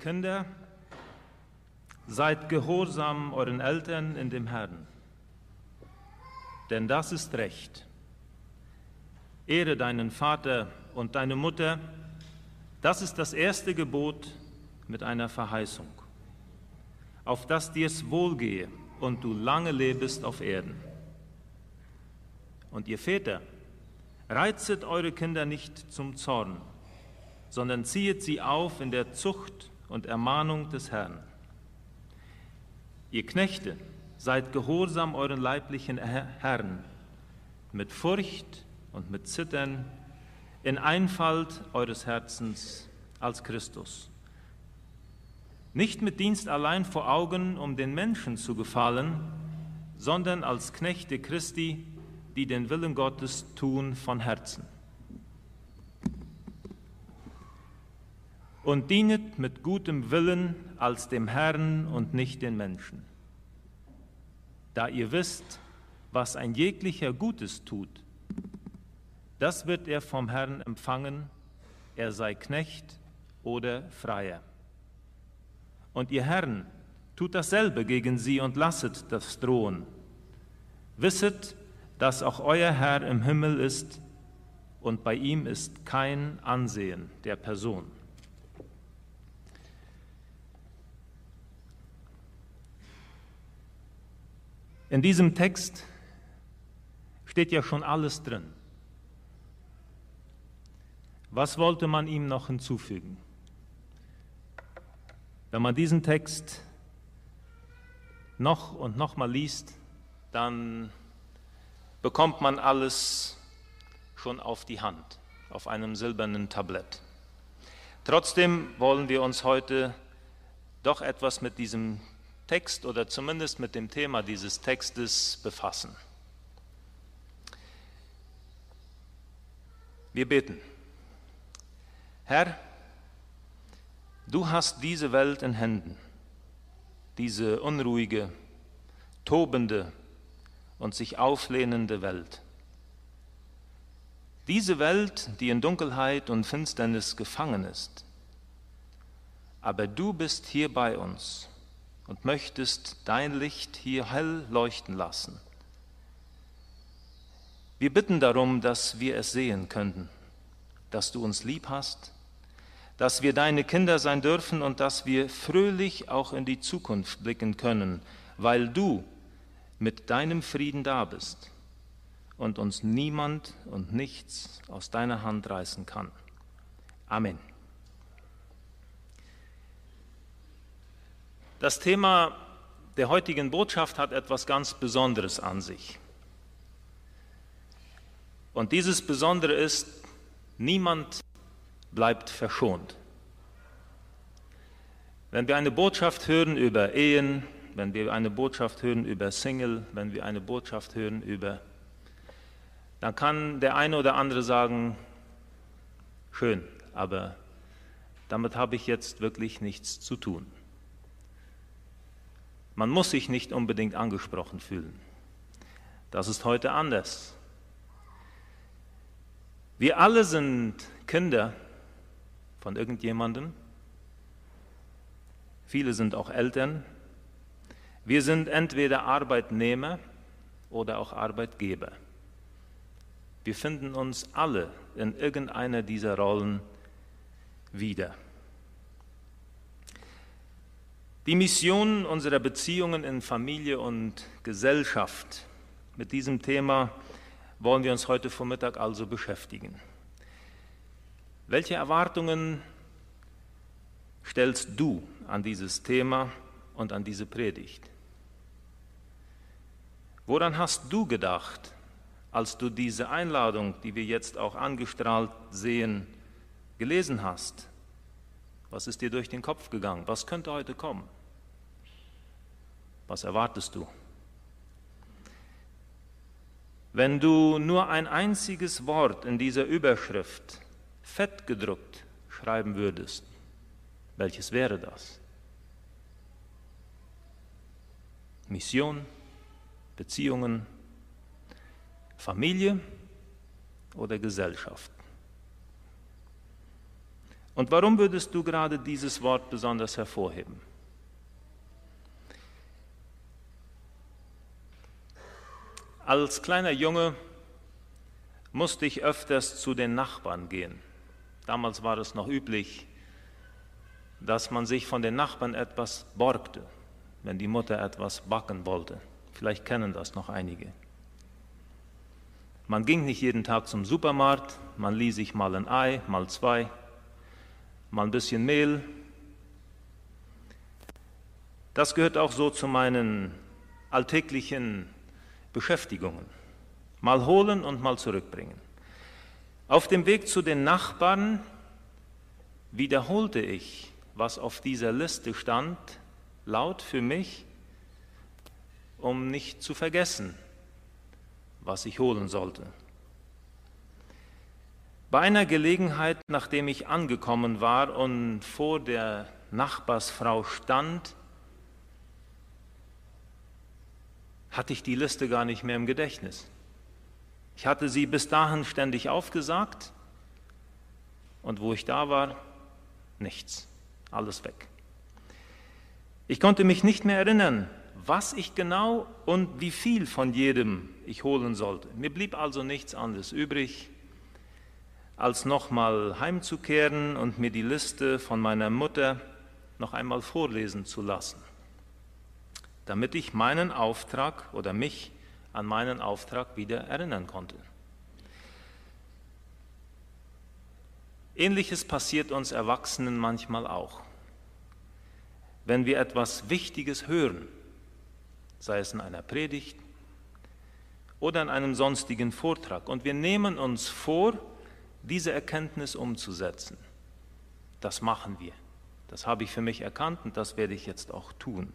Kinder, seid gehorsam euren Eltern in dem Herrn, denn das ist recht. Ehre deinen Vater und deine Mutter, das ist das erste Gebot mit einer Verheißung, auf dass dir's wohlgehe und du lange lebest auf Erden. Und ihr Väter, reizet eure Kinder nicht zum Zorn, sondern ziehet sie auf in der Zucht und Ermahnung des Herrn. Ihr Knechte, seid gehorsam euren leiblichen Herrn mit Furcht und mit Zittern in Einfalt eures Herzens als Christus. Nicht mit Dienst allein vor Augen, um den Menschen zu gefallen, sondern als Knechte Christi, die den Willen Gottes tun von Herzen. Und dienet mit gutem Willen als dem Herrn und nicht den Menschen. Da ihr wisst, was ein jeglicher Gutes tut, das wird er vom Herrn empfangen, er sei Knecht oder Freier. Und ihr Herrn, tut dasselbe gegen sie und lasset das drohen. Wisset, dass auch euer Herr im Himmel ist und bei ihm ist kein Ansehen der Person. In diesem Text steht ja schon alles drin. Was wollte man ihm noch hinzufügen? Wenn man diesen Text noch und noch mal liest, dann bekommt man alles schon auf die Hand, auf einem silbernen Tablett. Trotzdem wollen wir uns heute doch etwas mit diesem Text oder zumindest mit dem Thema dieses Textes befassen. Wir beten. Herr, du hast diese Welt in Händen, diese unruhige, tobende und sich auflehnende Welt. Diese Welt, die in Dunkelheit und Finsternis gefangen ist. Aber du bist hier bei uns und möchtest dein Licht hier hell leuchten lassen. Wir bitten darum, dass wir es sehen könnten, dass du uns lieb hast dass wir deine Kinder sein dürfen und dass wir fröhlich auch in die Zukunft blicken können, weil du mit deinem Frieden da bist und uns niemand und nichts aus deiner Hand reißen kann. Amen. Das Thema der heutigen Botschaft hat etwas ganz Besonderes an sich. Und dieses Besondere ist, niemand bleibt verschont. Wenn wir eine Botschaft hören über Ehen, wenn wir eine Botschaft hören über Single, wenn wir eine Botschaft hören über, dann kann der eine oder andere sagen, schön, aber damit habe ich jetzt wirklich nichts zu tun. Man muss sich nicht unbedingt angesprochen fühlen. Das ist heute anders. Wir alle sind Kinder von irgendjemandem. Viele sind auch Eltern. Wir sind entweder Arbeitnehmer oder auch Arbeitgeber. Wir finden uns alle in irgendeiner dieser Rollen wieder. Die Mission unserer Beziehungen in Familie und Gesellschaft, mit diesem Thema wollen wir uns heute Vormittag also beschäftigen. Welche Erwartungen stellst du an dieses Thema und an diese Predigt? Woran hast du gedacht, als du diese Einladung, die wir jetzt auch angestrahlt sehen, gelesen hast? Was ist dir durch den Kopf gegangen? Was könnte heute kommen? Was erwartest du? Wenn du nur ein einziges Wort in dieser Überschrift fett gedruckt schreiben würdest, welches wäre das? Mission, Beziehungen, Familie oder Gesellschaft? Und warum würdest du gerade dieses Wort besonders hervorheben? Als kleiner Junge musste ich öfters zu den Nachbarn gehen. Damals war es noch üblich, dass man sich von den Nachbarn etwas borgte, wenn die Mutter etwas backen wollte. Vielleicht kennen das noch einige. Man ging nicht jeden Tag zum Supermarkt, man ließ sich mal ein Ei, mal zwei, mal ein bisschen Mehl. Das gehört auch so zu meinen alltäglichen Beschäftigungen. Mal holen und mal zurückbringen. Auf dem Weg zu den Nachbarn wiederholte ich, was auf dieser Liste stand, laut für mich, um nicht zu vergessen, was ich holen sollte. Bei einer Gelegenheit, nachdem ich angekommen war und vor der Nachbarsfrau stand, hatte ich die Liste gar nicht mehr im Gedächtnis. Ich hatte sie bis dahin ständig aufgesagt und wo ich da war, nichts, alles weg. Ich konnte mich nicht mehr erinnern, was ich genau und wie viel von jedem ich holen sollte. Mir blieb also nichts anderes übrig, als nochmal heimzukehren und mir die Liste von meiner Mutter noch einmal vorlesen zu lassen damit ich meinen Auftrag oder mich an meinen Auftrag wieder erinnern konnte. Ähnliches passiert uns Erwachsenen manchmal auch. Wenn wir etwas Wichtiges hören, sei es in einer Predigt oder in einem sonstigen Vortrag, und wir nehmen uns vor, diese Erkenntnis umzusetzen. Das machen wir. Das habe ich für mich erkannt und das werde ich jetzt auch tun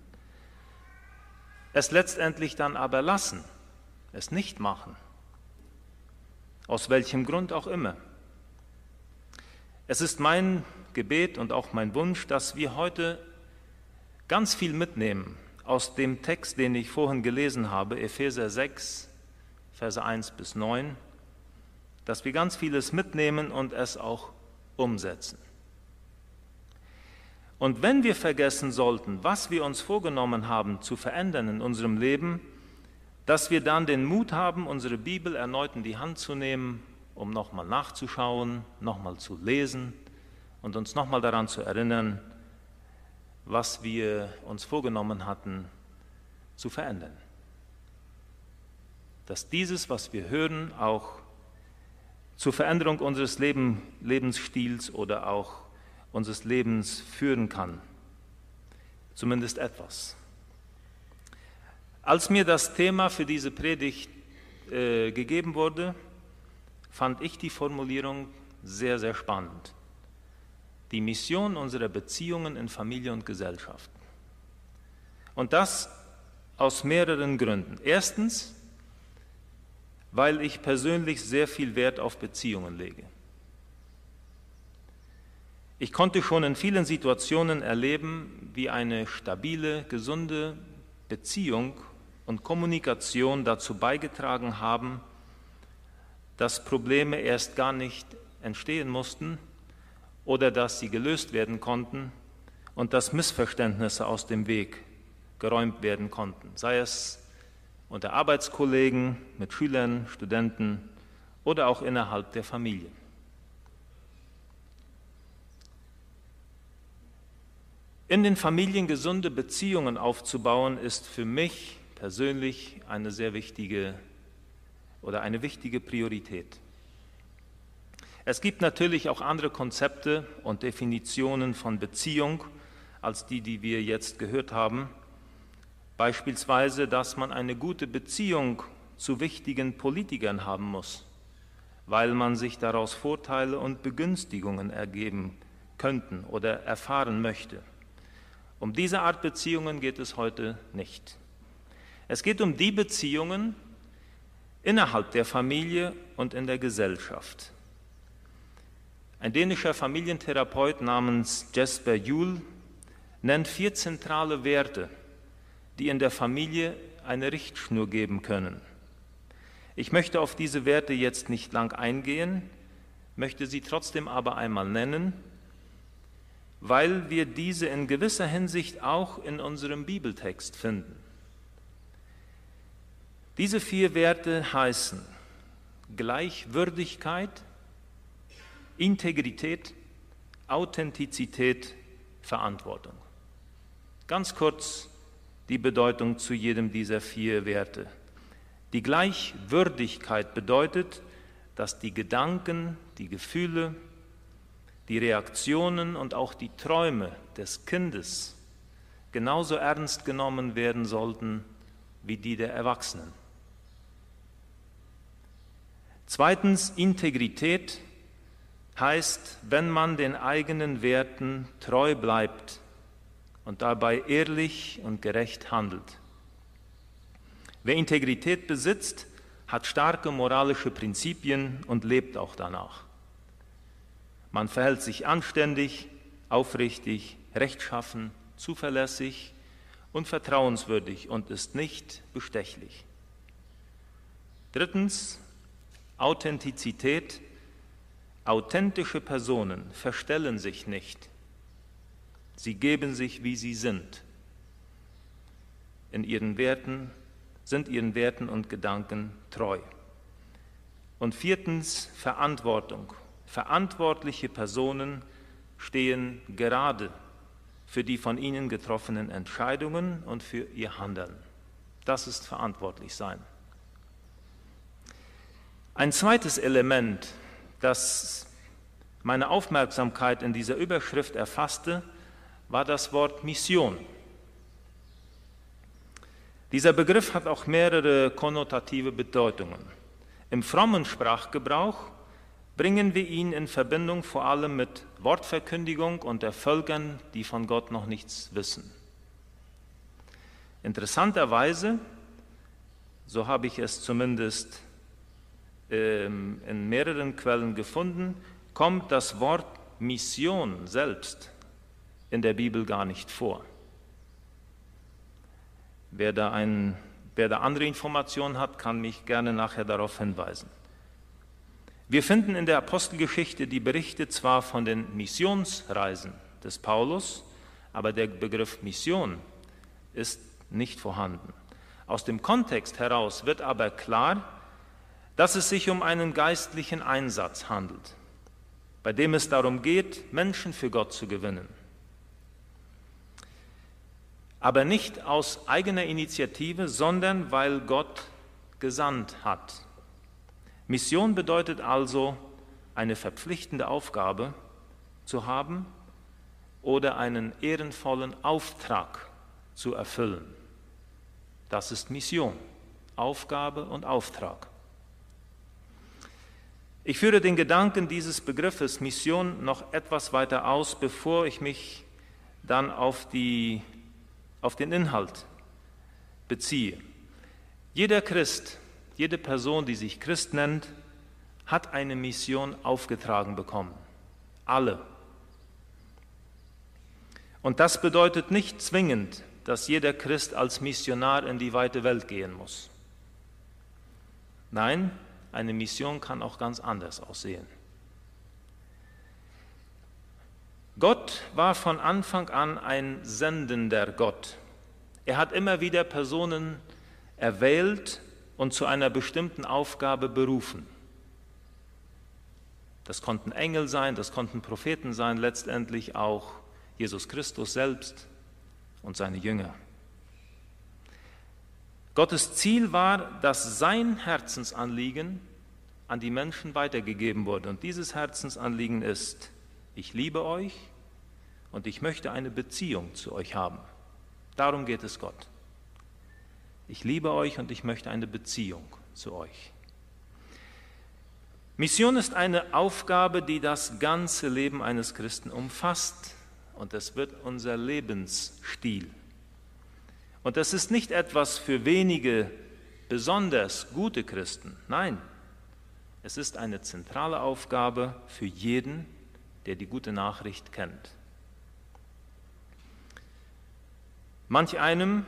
es letztendlich dann aber lassen, es nicht machen, aus welchem Grund auch immer. Es ist mein Gebet und auch mein Wunsch, dass wir heute ganz viel mitnehmen aus dem Text, den ich vorhin gelesen habe, Epheser 6, Verse 1 bis 9, dass wir ganz vieles mitnehmen und es auch umsetzen. Und wenn wir vergessen sollten, was wir uns vorgenommen haben zu verändern in unserem Leben, dass wir dann den Mut haben, unsere Bibel erneut in die Hand zu nehmen, um nochmal nachzuschauen, nochmal zu lesen und uns nochmal daran zu erinnern, was wir uns vorgenommen hatten zu verändern. Dass dieses, was wir hören, auch zur Veränderung unseres Leben, Lebensstils oder auch unseres Lebens führen kann. Zumindest etwas. Als mir das Thema für diese Predigt äh, gegeben wurde, fand ich die Formulierung sehr, sehr spannend. Die Mission unserer Beziehungen in Familie und Gesellschaft. Und das aus mehreren Gründen. Erstens, weil ich persönlich sehr viel Wert auf Beziehungen lege. Ich konnte schon in vielen Situationen erleben, wie eine stabile, gesunde Beziehung und Kommunikation dazu beigetragen haben, dass Probleme erst gar nicht entstehen mussten oder dass sie gelöst werden konnten und dass Missverständnisse aus dem Weg geräumt werden konnten, sei es unter Arbeitskollegen, mit Schülern, Studenten oder auch innerhalb der Familie. In den Familien gesunde Beziehungen aufzubauen, ist für mich persönlich eine sehr wichtige oder eine wichtige Priorität. Es gibt natürlich auch andere Konzepte und Definitionen von Beziehung als die, die wir jetzt gehört haben. Beispielsweise, dass man eine gute Beziehung zu wichtigen Politikern haben muss, weil man sich daraus Vorteile und Begünstigungen ergeben könnten oder erfahren möchte. Um diese Art Beziehungen geht es heute nicht. Es geht um die Beziehungen innerhalb der Familie und in der Gesellschaft. Ein dänischer Familientherapeut namens Jesper Juhl nennt vier zentrale Werte, die in der Familie eine Richtschnur geben können. Ich möchte auf diese Werte jetzt nicht lang eingehen, möchte sie trotzdem aber einmal nennen weil wir diese in gewisser Hinsicht auch in unserem Bibeltext finden. Diese vier Werte heißen Gleichwürdigkeit, Integrität, Authentizität, Verantwortung. Ganz kurz die Bedeutung zu jedem dieser vier Werte. Die Gleichwürdigkeit bedeutet, dass die Gedanken, die Gefühle, die Reaktionen und auch die Träume des Kindes genauso ernst genommen werden sollten wie die der Erwachsenen. Zweitens, Integrität heißt, wenn man den eigenen Werten treu bleibt und dabei ehrlich und gerecht handelt. Wer Integrität besitzt, hat starke moralische Prinzipien und lebt auch danach. Man verhält sich anständig, aufrichtig, rechtschaffen, zuverlässig und vertrauenswürdig und ist nicht bestechlich. Drittens, Authentizität. Authentische Personen verstellen sich nicht. Sie geben sich, wie sie sind. In ihren Werten, sind ihren Werten und Gedanken treu. Und viertens, Verantwortung. Verantwortliche Personen stehen gerade für die von ihnen getroffenen Entscheidungen und für ihr Handeln. Das ist verantwortlich sein. Ein zweites Element, das meine Aufmerksamkeit in dieser Überschrift erfasste, war das Wort Mission. Dieser Begriff hat auch mehrere konnotative Bedeutungen. Im frommen Sprachgebrauch bringen wir ihn in Verbindung vor allem mit Wortverkündigung und der Völkern, die von Gott noch nichts wissen. Interessanterweise, so habe ich es zumindest ähm, in mehreren Quellen gefunden, kommt das Wort Mission selbst in der Bibel gar nicht vor. Wer da, ein, wer da andere Informationen hat, kann mich gerne nachher darauf hinweisen. Wir finden in der Apostelgeschichte die Berichte zwar von den Missionsreisen des Paulus, aber der Begriff Mission ist nicht vorhanden. Aus dem Kontext heraus wird aber klar, dass es sich um einen geistlichen Einsatz handelt, bei dem es darum geht, Menschen für Gott zu gewinnen. Aber nicht aus eigener Initiative, sondern weil Gott gesandt hat. Mission bedeutet also, eine verpflichtende Aufgabe zu haben oder einen ehrenvollen Auftrag zu erfüllen. Das ist Mission, Aufgabe und Auftrag. Ich führe den Gedanken dieses Begriffes Mission noch etwas weiter aus, bevor ich mich dann auf, die, auf den Inhalt beziehe. Jeder Christ jede Person, die sich Christ nennt, hat eine Mission aufgetragen bekommen. Alle. Und das bedeutet nicht zwingend, dass jeder Christ als Missionar in die weite Welt gehen muss. Nein, eine Mission kann auch ganz anders aussehen. Gott war von Anfang an ein sendender Gott. Er hat immer wieder Personen erwählt und zu einer bestimmten Aufgabe berufen. Das konnten Engel sein, das konnten Propheten sein, letztendlich auch Jesus Christus selbst und seine Jünger. Gottes Ziel war, dass sein Herzensanliegen an die Menschen weitergegeben wurde. Und dieses Herzensanliegen ist, ich liebe euch und ich möchte eine Beziehung zu euch haben. Darum geht es Gott. Ich liebe euch und ich möchte eine Beziehung zu euch. Mission ist eine Aufgabe, die das ganze Leben eines Christen umfasst und es wird unser Lebensstil. Und das ist nicht etwas für wenige besonders gute Christen. Nein, es ist eine zentrale Aufgabe für jeden, der die gute Nachricht kennt. Manch einem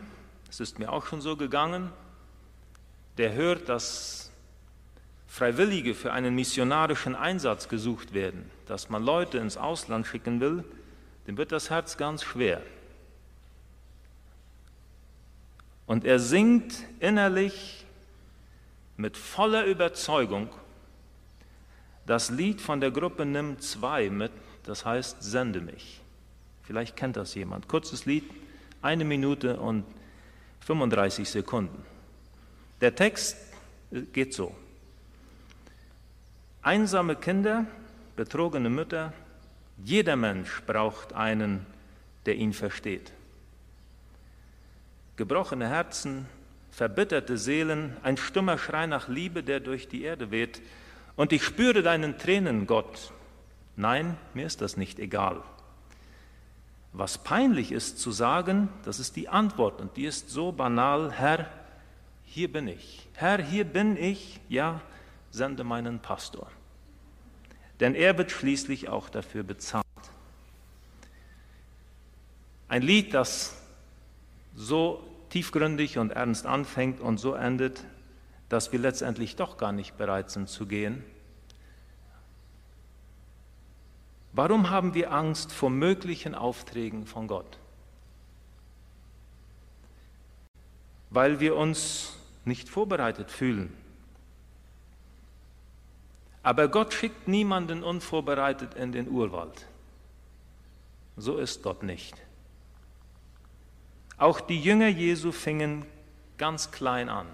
es ist mir auch schon so gegangen, der hört, dass Freiwillige für einen missionarischen Einsatz gesucht werden, dass man Leute ins Ausland schicken will, dem wird das Herz ganz schwer. Und er singt innerlich mit voller Überzeugung das Lied von der Gruppe Nimm zwei mit, das heißt Sende mich. Vielleicht kennt das jemand. Kurzes Lied, eine Minute und 35 Sekunden. Der Text geht so. Einsame Kinder, betrogene Mütter, jeder Mensch braucht einen, der ihn versteht. Gebrochene Herzen, verbitterte Seelen, ein stummer Schrei nach Liebe, der durch die Erde weht. Und ich spüre deinen Tränen, Gott. Nein, mir ist das nicht egal. Was peinlich ist zu sagen, das ist die Antwort und die ist so banal, Herr, hier bin ich. Herr, hier bin ich, ja, sende meinen Pastor denn er wird schließlich auch dafür bezahlt. Ein Lied, das so tiefgründig und ernst anfängt und so endet, dass wir letztendlich doch gar nicht bereit sind zu gehen. Warum haben wir Angst vor möglichen Aufträgen von Gott? Weil wir uns nicht vorbereitet fühlen aber Gott schickt niemanden unvorbereitet in den Urwald. So ist Gott nicht. Auch die Jünger Jesu fingen ganz klein an.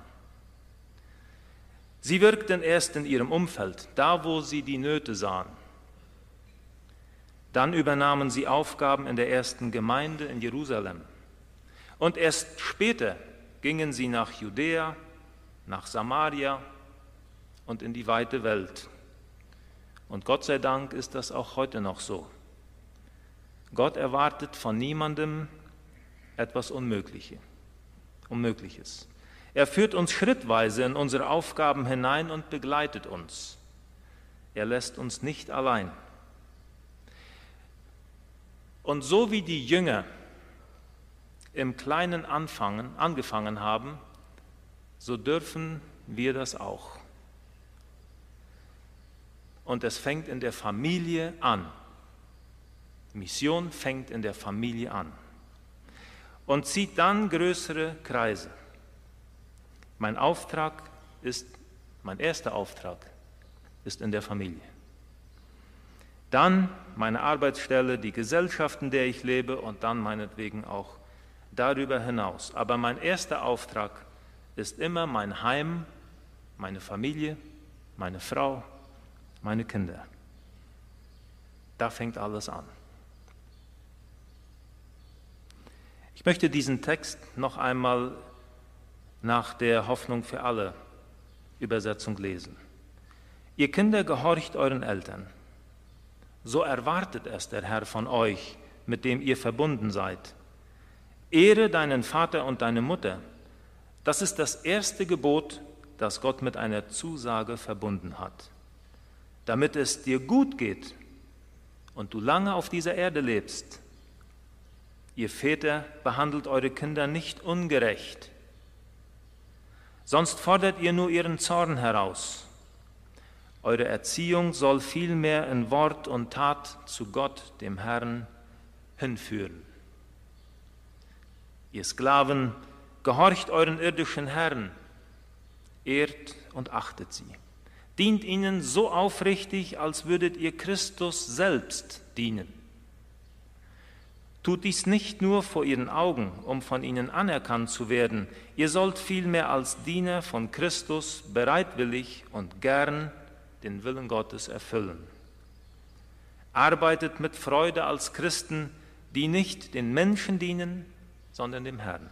Sie wirkten erst in ihrem Umfeld, da wo sie die Nöte sahen. Dann übernahmen sie Aufgaben in der ersten Gemeinde in Jerusalem. Und erst später gingen sie nach Judäa, nach Samaria und in die weite Welt. Und Gott sei Dank ist das auch heute noch so. Gott erwartet von niemandem etwas Unmögliche, Unmögliches. Er führt uns schrittweise in unsere Aufgaben hinein und begleitet uns. Er lässt uns nicht allein. Und so wie die Jünger im Kleinen anfangen, angefangen haben, so dürfen wir das auch. Und es fängt in der Familie an. Mission fängt in der Familie an und zieht dann größere Kreise. Mein Auftrag ist, mein erster Auftrag ist in der Familie. Dann meine Arbeitsstelle, die Gesellschaft, in der ich lebe und dann meinetwegen auch darüber hinaus. Aber mein erster Auftrag ist immer mein Heim, meine Familie, meine Frau, meine Kinder. Da fängt alles an. Ich möchte diesen Text noch einmal nach der Hoffnung für alle Übersetzung lesen. Ihr Kinder gehorcht euren Eltern. So erwartet es der Herr von euch, mit dem ihr verbunden seid. Ehre deinen Vater und deine Mutter. Das ist das erste Gebot, das Gott mit einer Zusage verbunden hat damit es dir gut geht und du lange auf dieser Erde lebst. Ihr Väter behandelt eure Kinder nicht ungerecht, sonst fordert ihr nur ihren Zorn heraus. Eure Erziehung soll vielmehr in Wort und Tat zu Gott, dem Herrn, hinführen. Ihr Sklaven, gehorcht euren irdischen Herren, ehrt und achtet sie. Dient ihnen so aufrichtig, als würdet ihr Christus selbst dienen. Tut dies nicht nur vor ihren Augen, um von ihnen anerkannt zu werden, ihr sollt vielmehr als Diener von Christus bereitwillig und gern den Willen Gottes erfüllen. Arbeitet mit Freude als Christen, die nicht den Menschen dienen, sondern dem Herrn.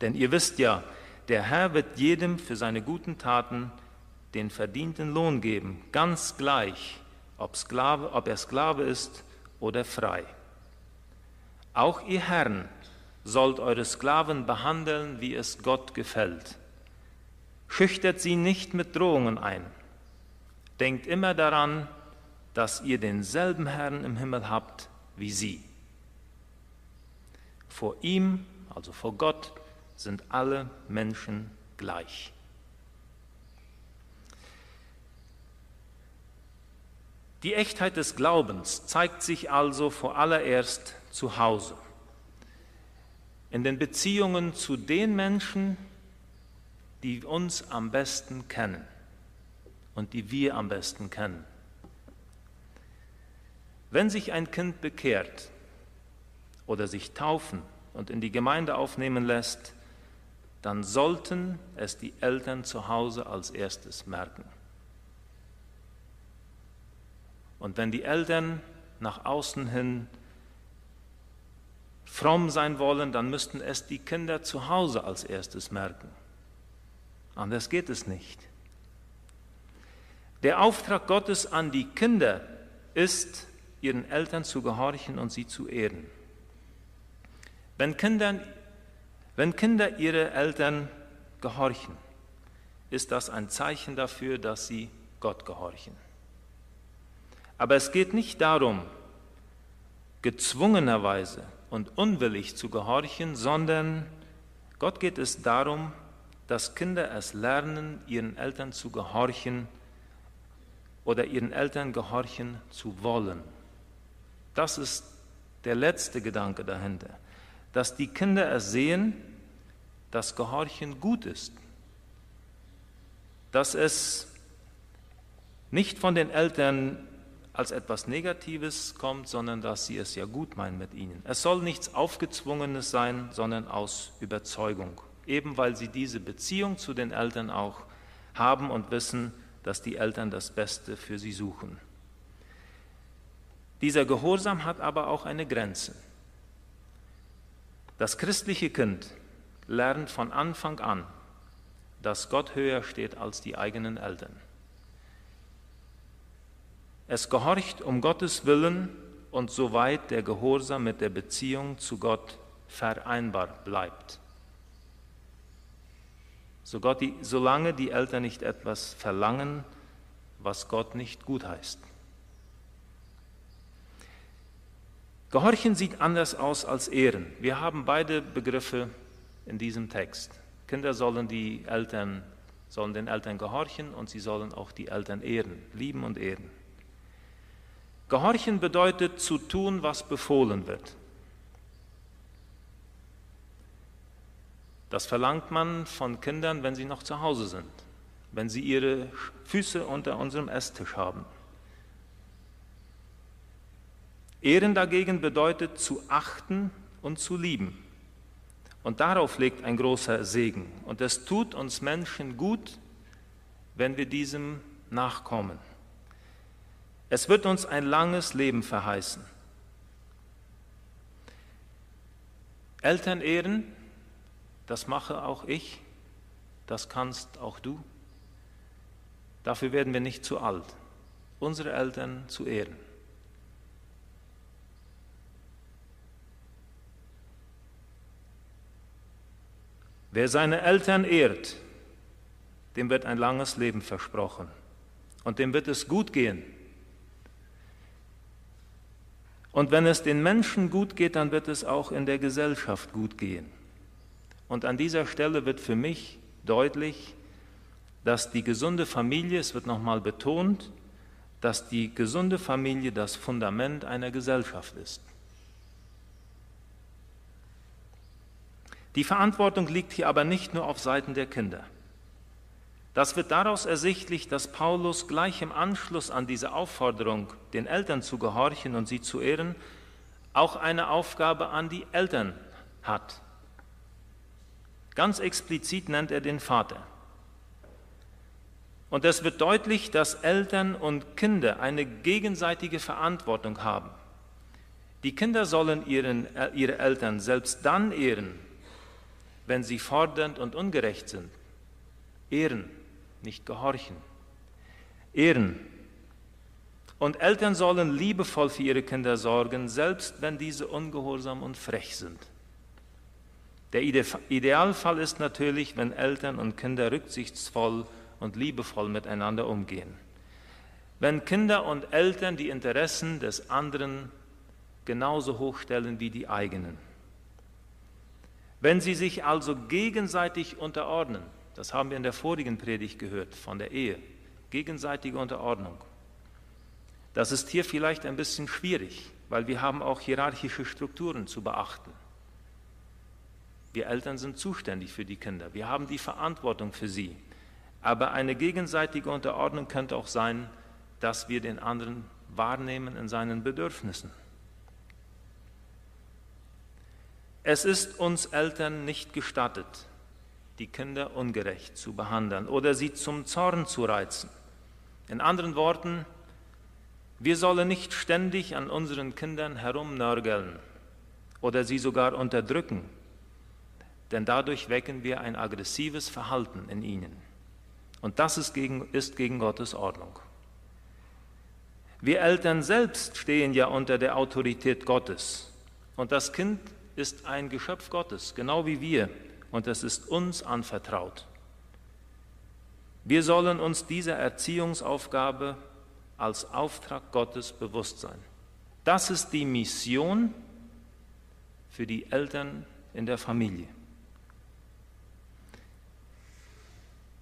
Denn ihr wisst ja, der Herr wird jedem für seine guten Taten den verdienten Lohn geben, ganz gleich, ob, Sklave, ob er Sklave ist oder frei. Auch ihr Herren sollt eure Sklaven behandeln, wie es Gott gefällt. Schüchtert sie nicht mit Drohungen ein. Denkt immer daran, dass ihr denselben Herrn im Himmel habt wie sie. Vor ihm, also vor Gott, sind alle Menschen gleich. Die Echtheit des Glaubens zeigt sich also vor allererst zu Hause, in den Beziehungen zu den Menschen, die uns am besten kennen und die wir am besten kennen. Wenn sich ein Kind bekehrt oder sich taufen und in die Gemeinde aufnehmen lässt, dann sollten es die Eltern zu Hause als erstes merken. Und wenn die Eltern nach außen hin fromm sein wollen, dann müssten es die Kinder zu Hause als erstes merken. Anders geht es nicht. Der Auftrag Gottes an die Kinder ist, ihren Eltern zu gehorchen und sie zu ehren. Wenn Kinder, wenn Kinder ihre Eltern gehorchen, ist das ein Zeichen dafür, dass sie Gott gehorchen. Aber es geht nicht darum, gezwungenerweise und unwillig zu gehorchen, sondern Gott geht es darum, dass Kinder es lernen, ihren Eltern zu gehorchen oder ihren Eltern gehorchen zu wollen. Das ist der letzte Gedanke dahinter, dass die Kinder es sehen, dass Gehorchen gut ist, dass es nicht von den Eltern als etwas Negatives kommt, sondern dass sie es ja gut meinen mit ihnen. Es soll nichts Aufgezwungenes sein, sondern aus Überzeugung, eben weil sie diese Beziehung zu den Eltern auch haben und wissen, dass die Eltern das Beste für sie suchen. Dieser Gehorsam hat aber auch eine Grenze. Das christliche Kind lernt von Anfang an, dass Gott höher steht als die eigenen Eltern. Es gehorcht um Gottes Willen und soweit der Gehorsam mit der Beziehung zu Gott vereinbar bleibt. Solange die Eltern nicht etwas verlangen, was Gott nicht gutheißt. Gehorchen sieht anders aus als Ehren. Wir haben beide Begriffe in diesem Text. Kinder sollen die Eltern sollen den Eltern gehorchen und sie sollen auch die Eltern ehren, lieben und ehren. Gehorchen bedeutet zu tun, was befohlen wird. Das verlangt man von Kindern, wenn sie noch zu Hause sind, wenn sie ihre Füße unter unserem Esstisch haben. Ehren dagegen bedeutet zu achten und zu lieben. Und darauf liegt ein großer Segen. Und es tut uns Menschen gut, wenn wir diesem nachkommen. Es wird uns ein langes Leben verheißen. Eltern ehren, das mache auch ich, das kannst auch du. Dafür werden wir nicht zu alt, unsere Eltern zu ehren. Wer seine Eltern ehrt, dem wird ein langes Leben versprochen und dem wird es gut gehen. Und wenn es den Menschen gut geht, dann wird es auch in der Gesellschaft gut gehen. Und an dieser Stelle wird für mich deutlich, dass die gesunde Familie, es wird nochmal betont, dass die gesunde Familie das Fundament einer Gesellschaft ist. Die Verantwortung liegt hier aber nicht nur auf Seiten der Kinder. Das wird daraus ersichtlich, dass Paulus gleich im Anschluss an diese Aufforderung, den Eltern zu gehorchen und sie zu ehren, auch eine Aufgabe an die Eltern hat. Ganz explizit nennt er den Vater. Und es wird deutlich, dass Eltern und Kinder eine gegenseitige Verantwortung haben. Die Kinder sollen ihren, ihre Eltern selbst dann ehren, wenn sie fordernd und ungerecht sind. Ehren nicht gehorchen. Ehren. Und Eltern sollen liebevoll für ihre Kinder sorgen, selbst wenn diese ungehorsam und frech sind. Der Idealfall ist natürlich, wenn Eltern und Kinder rücksichtsvoll und liebevoll miteinander umgehen. Wenn Kinder und Eltern die Interessen des anderen genauso hochstellen wie die eigenen. Wenn sie sich also gegenseitig unterordnen, das haben wir in der vorigen Predigt gehört von der Ehe. Gegenseitige Unterordnung. Das ist hier vielleicht ein bisschen schwierig, weil wir haben auch hierarchische Strukturen zu beachten. Wir Eltern sind zuständig für die Kinder, wir haben die Verantwortung für sie. Aber eine gegenseitige Unterordnung könnte auch sein, dass wir den anderen wahrnehmen in seinen Bedürfnissen. Es ist uns Eltern nicht gestattet, die Kinder ungerecht zu behandeln oder sie zum Zorn zu reizen. In anderen Worten, wir sollen nicht ständig an unseren Kindern herumnörgeln oder sie sogar unterdrücken, denn dadurch wecken wir ein aggressives Verhalten in ihnen. Und das ist gegen, ist gegen Gottes Ordnung. Wir Eltern selbst stehen ja unter der Autorität Gottes. Und das Kind ist ein Geschöpf Gottes, genau wie wir. Und es ist uns anvertraut. Wir sollen uns dieser Erziehungsaufgabe als Auftrag Gottes bewusst sein. Das ist die Mission für die Eltern in der Familie.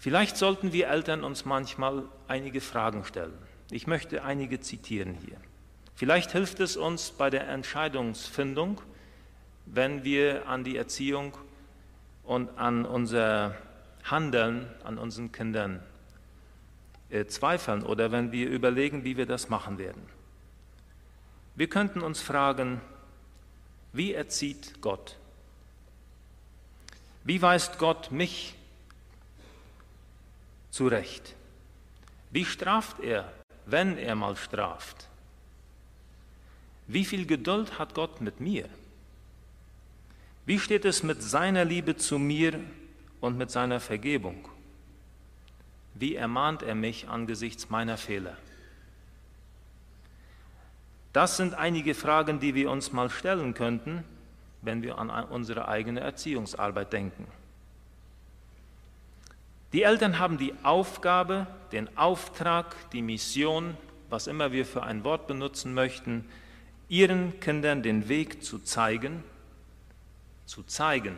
Vielleicht sollten wir Eltern uns manchmal einige Fragen stellen. Ich möchte einige zitieren hier. Vielleicht hilft es uns bei der Entscheidungsfindung, wenn wir an die Erziehung und an unser Handeln an unseren Kindern äh, zweifeln oder wenn wir überlegen, wie wir das machen werden. Wir könnten uns fragen, wie erzieht Gott? Wie weist Gott mich zurecht? Wie straft er wenn er mal straft. Wie viel Geduld hat Gott mit mir? Wie steht es mit seiner Liebe zu mir und mit seiner Vergebung? Wie ermahnt er mich angesichts meiner Fehler? Das sind einige Fragen, die wir uns mal stellen könnten, wenn wir an unsere eigene Erziehungsarbeit denken. Die Eltern haben die Aufgabe, den Auftrag, die Mission, was immer wir für ein Wort benutzen möchten, ihren Kindern den Weg zu zeigen, zu zeigen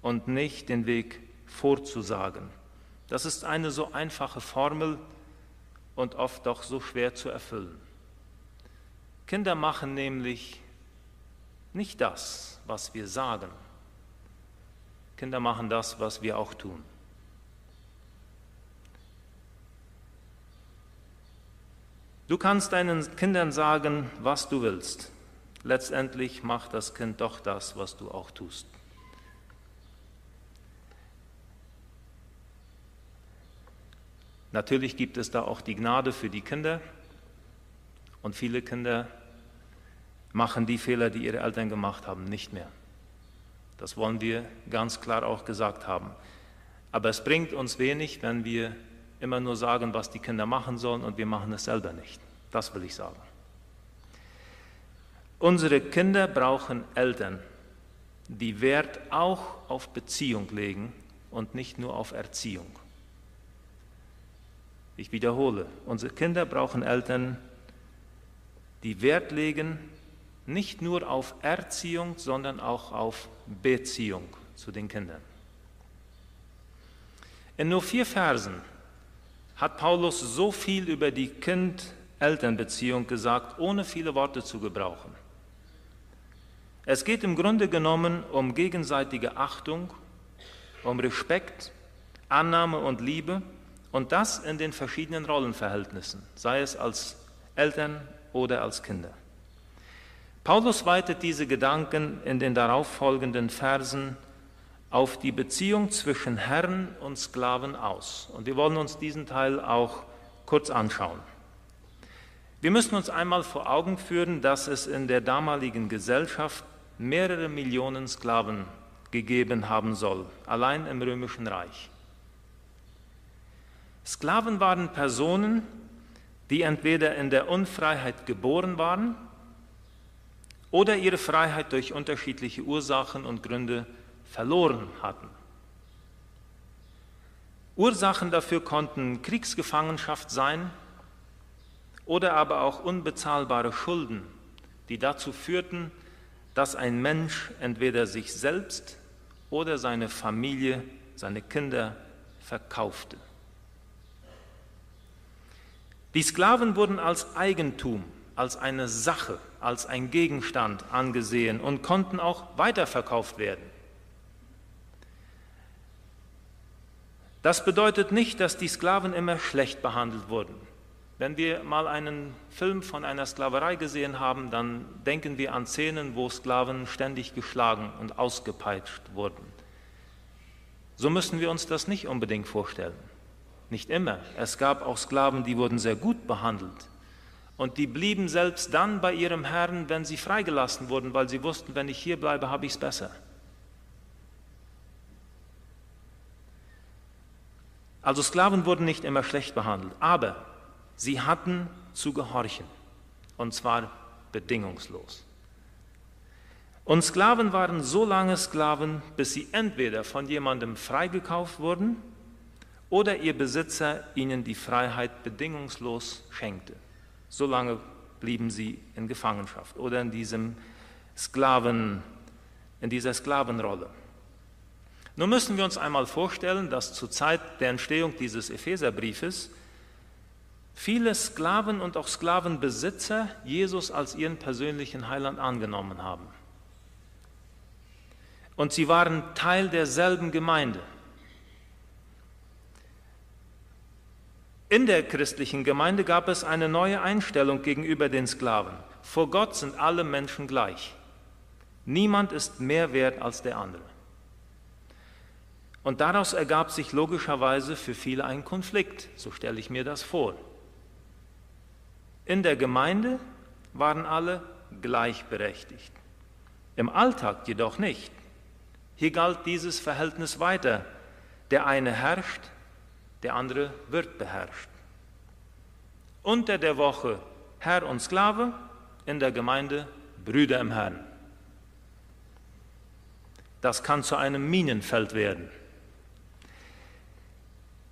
und nicht den Weg vorzusagen. Das ist eine so einfache Formel und oft doch so schwer zu erfüllen. Kinder machen nämlich nicht das, was wir sagen. Kinder machen das, was wir auch tun. Du kannst deinen Kindern sagen, was du willst. Letztendlich macht das Kind doch das, was du auch tust. Natürlich gibt es da auch die Gnade für die Kinder und viele Kinder machen die Fehler, die ihre Eltern gemacht haben, nicht mehr. Das wollen wir ganz klar auch gesagt haben. Aber es bringt uns wenig, wenn wir immer nur sagen, was die Kinder machen sollen und wir machen es selber nicht. Das will ich sagen. Unsere Kinder brauchen Eltern, die Wert auch auf Beziehung legen und nicht nur auf Erziehung. Ich wiederhole, unsere Kinder brauchen Eltern, die Wert legen nicht nur auf Erziehung, sondern auch auf Beziehung zu den Kindern. In nur vier Versen hat Paulus so viel über die Kind-Eltern-Beziehung gesagt, ohne viele Worte zu gebrauchen. Es geht im Grunde genommen um gegenseitige Achtung, um Respekt, Annahme und Liebe und das in den verschiedenen Rollenverhältnissen, sei es als Eltern oder als Kinder. Paulus weitet diese Gedanken in den darauffolgenden Versen auf die Beziehung zwischen Herrn und Sklaven aus. Und wir wollen uns diesen Teil auch kurz anschauen. Wir müssen uns einmal vor Augen führen, dass es in der damaligen Gesellschaft mehrere Millionen Sklaven gegeben haben soll, allein im römischen Reich. Sklaven waren Personen, die entweder in der Unfreiheit geboren waren oder ihre Freiheit durch unterschiedliche Ursachen und Gründe verloren hatten. Ursachen dafür konnten Kriegsgefangenschaft sein oder aber auch unbezahlbare Schulden, die dazu führten, dass ein Mensch entweder sich selbst oder seine Familie, seine Kinder verkaufte. Die Sklaven wurden als Eigentum, als eine Sache, als ein Gegenstand angesehen und konnten auch weiterverkauft werden. Das bedeutet nicht, dass die Sklaven immer schlecht behandelt wurden. Wenn wir mal einen Film von einer Sklaverei gesehen haben, dann denken wir an Szenen, wo Sklaven ständig geschlagen und ausgepeitscht wurden. So müssen wir uns das nicht unbedingt vorstellen. Nicht immer. Es gab auch Sklaven, die wurden sehr gut behandelt. Und die blieben selbst dann bei ihrem Herrn, wenn sie freigelassen wurden, weil sie wussten, wenn ich hier bleibe, habe ich es besser. Also Sklaven wurden nicht immer schlecht behandelt, aber sie hatten zu gehorchen, und zwar bedingungslos. Und Sklaven waren so lange Sklaven, bis sie entweder von jemandem freigekauft wurden oder ihr Besitzer ihnen die Freiheit bedingungslos schenkte. So lange blieben sie in Gefangenschaft oder in diesem Sklaven, in dieser Sklavenrolle. Nun müssen wir uns einmal vorstellen, dass zur Zeit der Entstehung dieses Epheserbriefes viele Sklaven und auch Sklavenbesitzer Jesus als ihren persönlichen Heiland angenommen haben. Und sie waren Teil derselben Gemeinde. In der christlichen Gemeinde gab es eine neue Einstellung gegenüber den Sklaven. Vor Gott sind alle Menschen gleich. Niemand ist mehr wert als der andere. Und daraus ergab sich logischerweise für viele ein Konflikt, so stelle ich mir das vor. In der Gemeinde waren alle gleichberechtigt, im Alltag jedoch nicht. Hier galt dieses Verhältnis weiter. Der eine herrscht, der andere wird beherrscht. Unter der Woche Herr und Sklave, in der Gemeinde Brüder im Herrn. Das kann zu einem Minenfeld werden.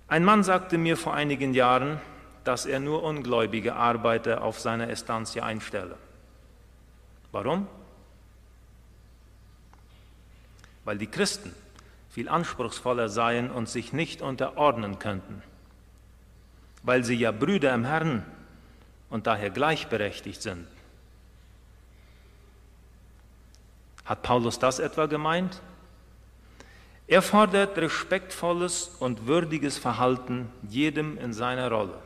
Ein Mann sagte mir vor einigen Jahren, dass er nur ungläubige Arbeiter auf seiner Estancia einstelle. Warum? Weil die Christen viel anspruchsvoller seien und sich nicht unterordnen könnten, weil sie ja Brüder im Herrn und daher gleichberechtigt sind. Hat Paulus das etwa gemeint? Er fordert respektvolles und würdiges Verhalten jedem in seiner Rolle.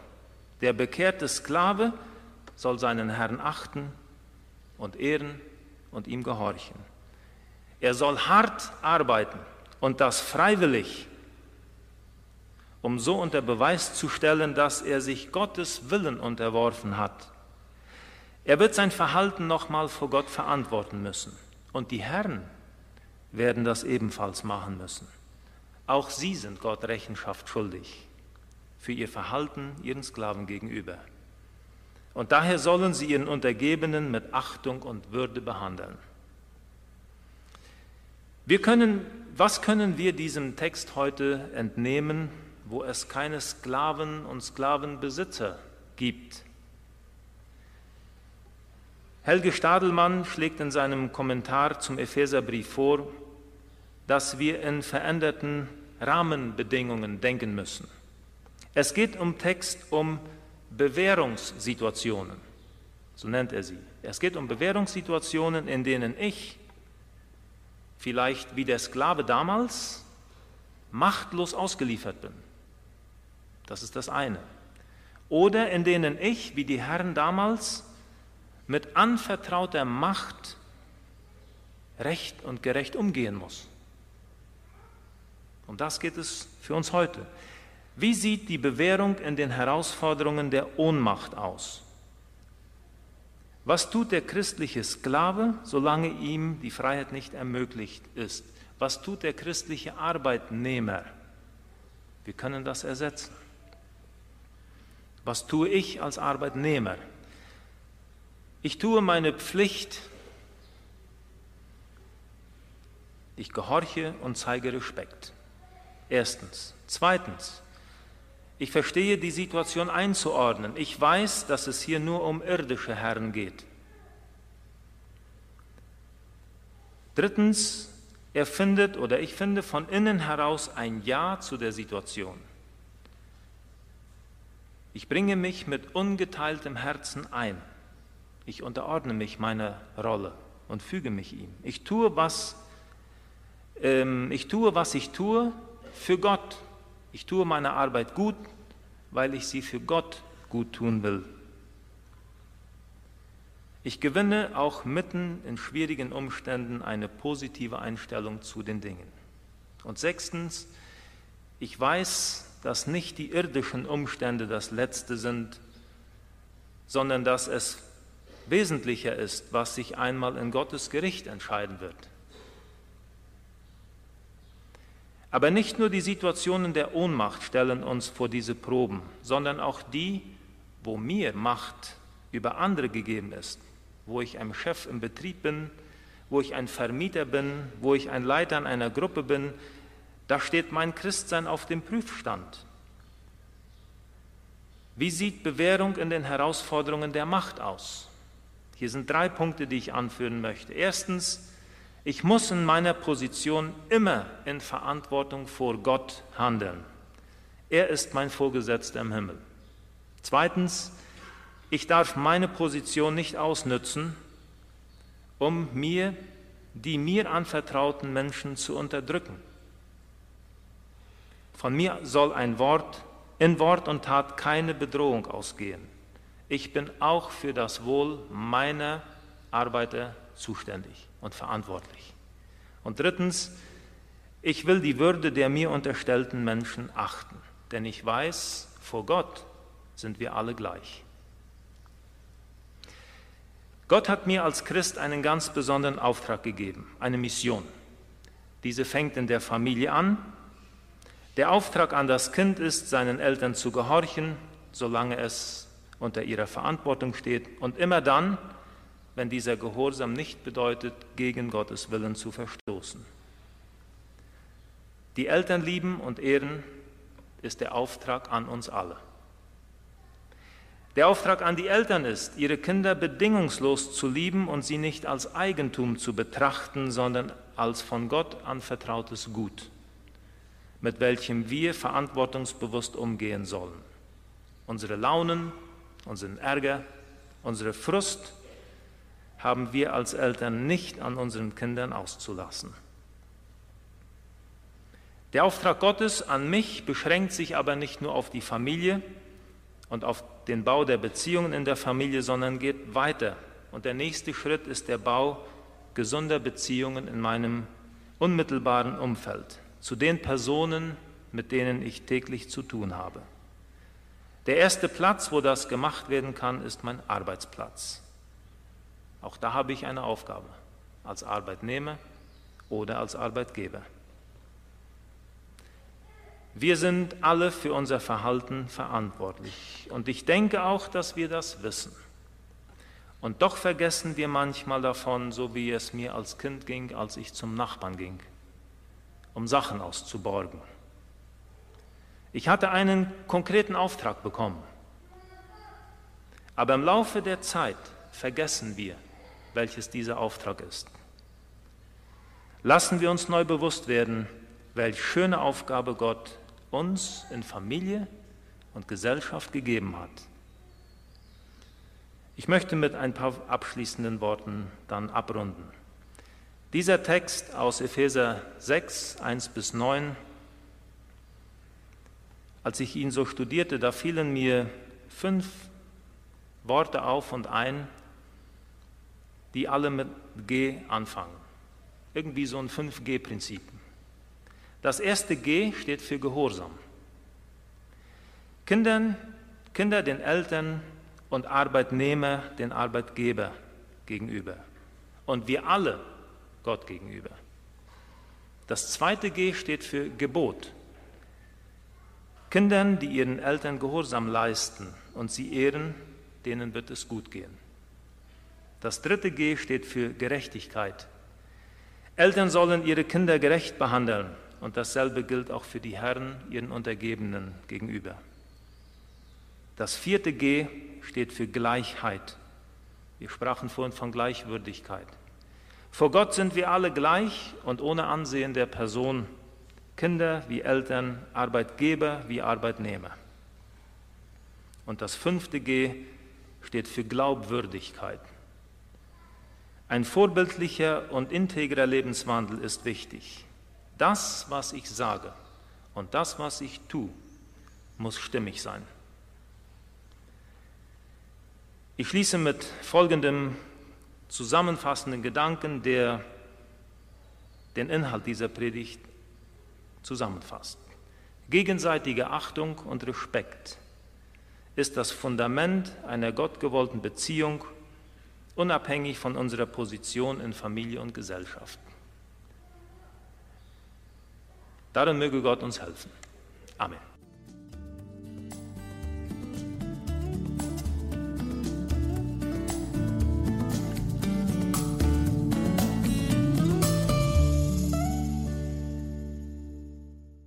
Der bekehrte Sklave soll seinen Herrn achten und ehren und ihm gehorchen. Er soll hart arbeiten und das freiwillig, um so unter Beweis zu stellen, dass er sich Gottes Willen unterworfen hat. Er wird sein Verhalten nochmal vor Gott verantworten müssen. Und die Herren werden das ebenfalls machen müssen. Auch sie sind Gott Rechenschaft schuldig für ihr Verhalten ihren Sklaven gegenüber. Und daher sollen sie ihren Untergebenen mit Achtung und Würde behandeln. Wir können, was können wir diesem Text heute entnehmen, wo es keine Sklaven und Sklavenbesitzer gibt? Helge Stadelmann schlägt in seinem Kommentar zum Epheserbrief vor, dass wir in veränderten Rahmenbedingungen denken müssen. Es geht im Text um Bewährungssituationen, so nennt er sie. Es geht um Bewährungssituationen, in denen ich vielleicht wie der Sklave damals machtlos ausgeliefert bin. Das ist das eine. Oder in denen ich, wie die Herren damals, mit anvertrauter Macht recht und gerecht umgehen muss. Um das geht es für uns heute. Wie sieht die Bewährung in den Herausforderungen der Ohnmacht aus? Was tut der christliche Sklave, solange ihm die Freiheit nicht ermöglicht ist? Was tut der christliche Arbeitnehmer? Wir können das ersetzen. Was tue ich als Arbeitnehmer? Ich tue meine Pflicht. Ich gehorche und zeige Respekt. Erstens. Zweitens, ich verstehe die Situation einzuordnen. Ich weiß, dass es hier nur um irdische Herren geht. Drittens, er findet oder ich finde von innen heraus ein Ja zu der Situation. Ich bringe mich mit ungeteiltem Herzen ein. Ich unterordne mich meiner Rolle und füge mich ihm. Ich tue, was, ähm, ich tue, was ich tue, für Gott. Ich tue meine Arbeit gut, weil ich sie für Gott gut tun will. Ich gewinne auch mitten in schwierigen Umständen eine positive Einstellung zu den Dingen. Und sechstens, ich weiß, dass nicht die irdischen Umstände das Letzte sind, sondern dass es wesentlicher ist, was sich einmal in Gottes Gericht entscheiden wird. Aber nicht nur die Situationen der Ohnmacht stellen uns vor diese Proben, sondern auch die, wo mir Macht über andere gegeben ist, wo ich ein Chef im Betrieb bin, wo ich ein Vermieter bin, wo ich ein Leiter in einer Gruppe bin, da steht mein Christsein auf dem Prüfstand. Wie sieht Bewährung in den Herausforderungen der Macht aus? Hier sind drei Punkte, die ich anführen möchte. Erstens, ich muss in meiner Position immer in Verantwortung vor Gott handeln. Er ist mein Vorgesetzter im Himmel. Zweitens, ich darf meine Position nicht ausnützen, um mir die mir anvertrauten Menschen zu unterdrücken. Von mir soll ein Wort, in Wort und Tat keine Bedrohung ausgehen. Ich bin auch für das Wohl meiner Arbeiter zuständig und verantwortlich. Und drittens, ich will die Würde der mir unterstellten Menschen achten, denn ich weiß, vor Gott sind wir alle gleich. Gott hat mir als Christ einen ganz besonderen Auftrag gegeben, eine Mission. Diese fängt in der Familie an der Auftrag an das Kind ist, seinen Eltern zu gehorchen, solange es unter ihrer Verantwortung steht und immer dann, wenn dieser Gehorsam nicht bedeutet, gegen Gottes Willen zu verstoßen. Die Eltern lieben und ehren ist der Auftrag an uns alle. Der Auftrag an die Eltern ist, ihre Kinder bedingungslos zu lieben und sie nicht als Eigentum zu betrachten, sondern als von Gott anvertrautes Gut mit welchem wir verantwortungsbewusst umgehen sollen. Unsere Launen, unseren Ärger, unsere Frust haben wir als Eltern nicht an unseren Kindern auszulassen. Der Auftrag Gottes an mich beschränkt sich aber nicht nur auf die Familie und auf den Bau der Beziehungen in der Familie, sondern geht weiter. Und der nächste Schritt ist der Bau gesunder Beziehungen in meinem unmittelbaren Umfeld zu den Personen, mit denen ich täglich zu tun habe. Der erste Platz, wo das gemacht werden kann, ist mein Arbeitsplatz. Auch da habe ich eine Aufgabe als Arbeitnehmer oder als Arbeitgeber. Wir sind alle für unser Verhalten verantwortlich und ich denke auch, dass wir das wissen. Und doch vergessen wir manchmal davon, so wie es mir als Kind ging, als ich zum Nachbarn ging um Sachen auszuborgen. Ich hatte einen konkreten Auftrag bekommen. Aber im Laufe der Zeit vergessen wir, welches dieser Auftrag ist. Lassen wir uns neu bewusst werden, welche schöne Aufgabe Gott uns in Familie und Gesellschaft gegeben hat. Ich möchte mit ein paar abschließenden Worten dann abrunden. Dieser Text aus Epheser 6, 1 bis 9, als ich ihn so studierte, da fielen mir fünf Worte auf und ein, die alle mit G anfangen. Irgendwie so ein 5G-Prinzip. Das erste G steht für Gehorsam. Kindern, Kinder den Eltern und Arbeitnehmer den Arbeitgeber gegenüber. Und wir alle Gott gegenüber. Das zweite G steht für Gebot. Kindern, die ihren Eltern Gehorsam leisten und sie ehren, denen wird es gut gehen. Das dritte G steht für Gerechtigkeit. Eltern sollen ihre Kinder gerecht behandeln und dasselbe gilt auch für die Herren ihren Untergebenen gegenüber. Das vierte G steht für Gleichheit. Wir sprachen vorhin von Gleichwürdigkeit. Vor Gott sind wir alle gleich und ohne Ansehen der Person, Kinder wie Eltern, Arbeitgeber wie Arbeitnehmer. Und das fünfte G steht für Glaubwürdigkeit. Ein vorbildlicher und integrer Lebenswandel ist wichtig. Das, was ich sage und das, was ich tue, muss stimmig sein. Ich schließe mit folgendem zusammenfassenden Gedanken, der den Inhalt dieser Predigt zusammenfasst. Gegenseitige Achtung und Respekt ist das Fundament einer gottgewollten Beziehung, unabhängig von unserer Position in Familie und Gesellschaft. Darin möge Gott uns helfen. Amen.